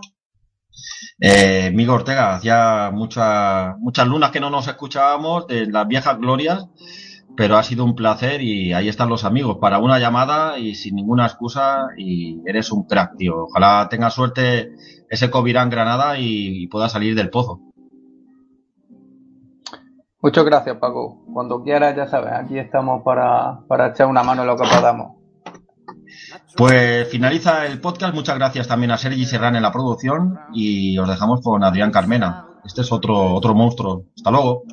Eh, Migo Ortega, hacía muchas muchas lunas que no nos escuchábamos de las viejas glorias, pero ha sido un placer y ahí están los amigos para una llamada y sin ninguna excusa y eres un crack, tío. Ojalá tenga suerte ese Covirán Granada y, y pueda salir del pozo. Muchas gracias, Paco. Cuando quieras, ya sabes, aquí estamos para, para echar una mano en lo que podamos. Pues finaliza el podcast. Muchas gracias también a Sergi Serrán en la producción y os dejamos con Adrián Carmena. Este es otro, otro monstruo. Hasta luego.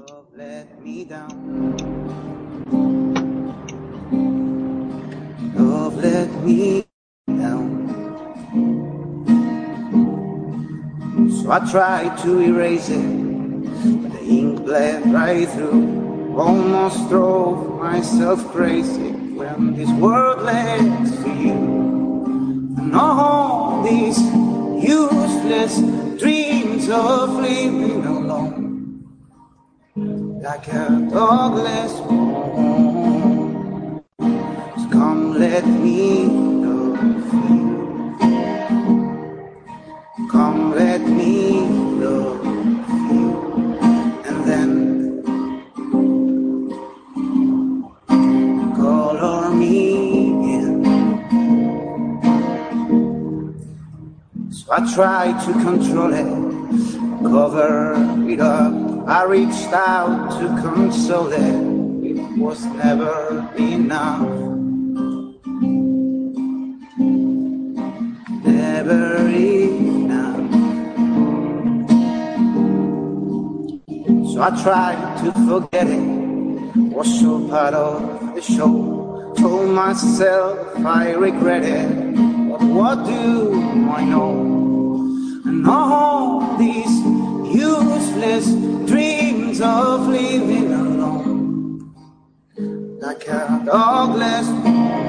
So I tried to erase it, but ink bled right through. Almost drove myself crazy when this world led to you. And all these useless dreams of living alone, like a dogless bone. So come let me love you. Come let me So I tried to control it, cover it up. I reached out to console it. It was never enough. Never enough. So I tried to forget it. Was so part of the show. Told myself I regret it what do I know? And all these useless dreams of living alone, like a dogless.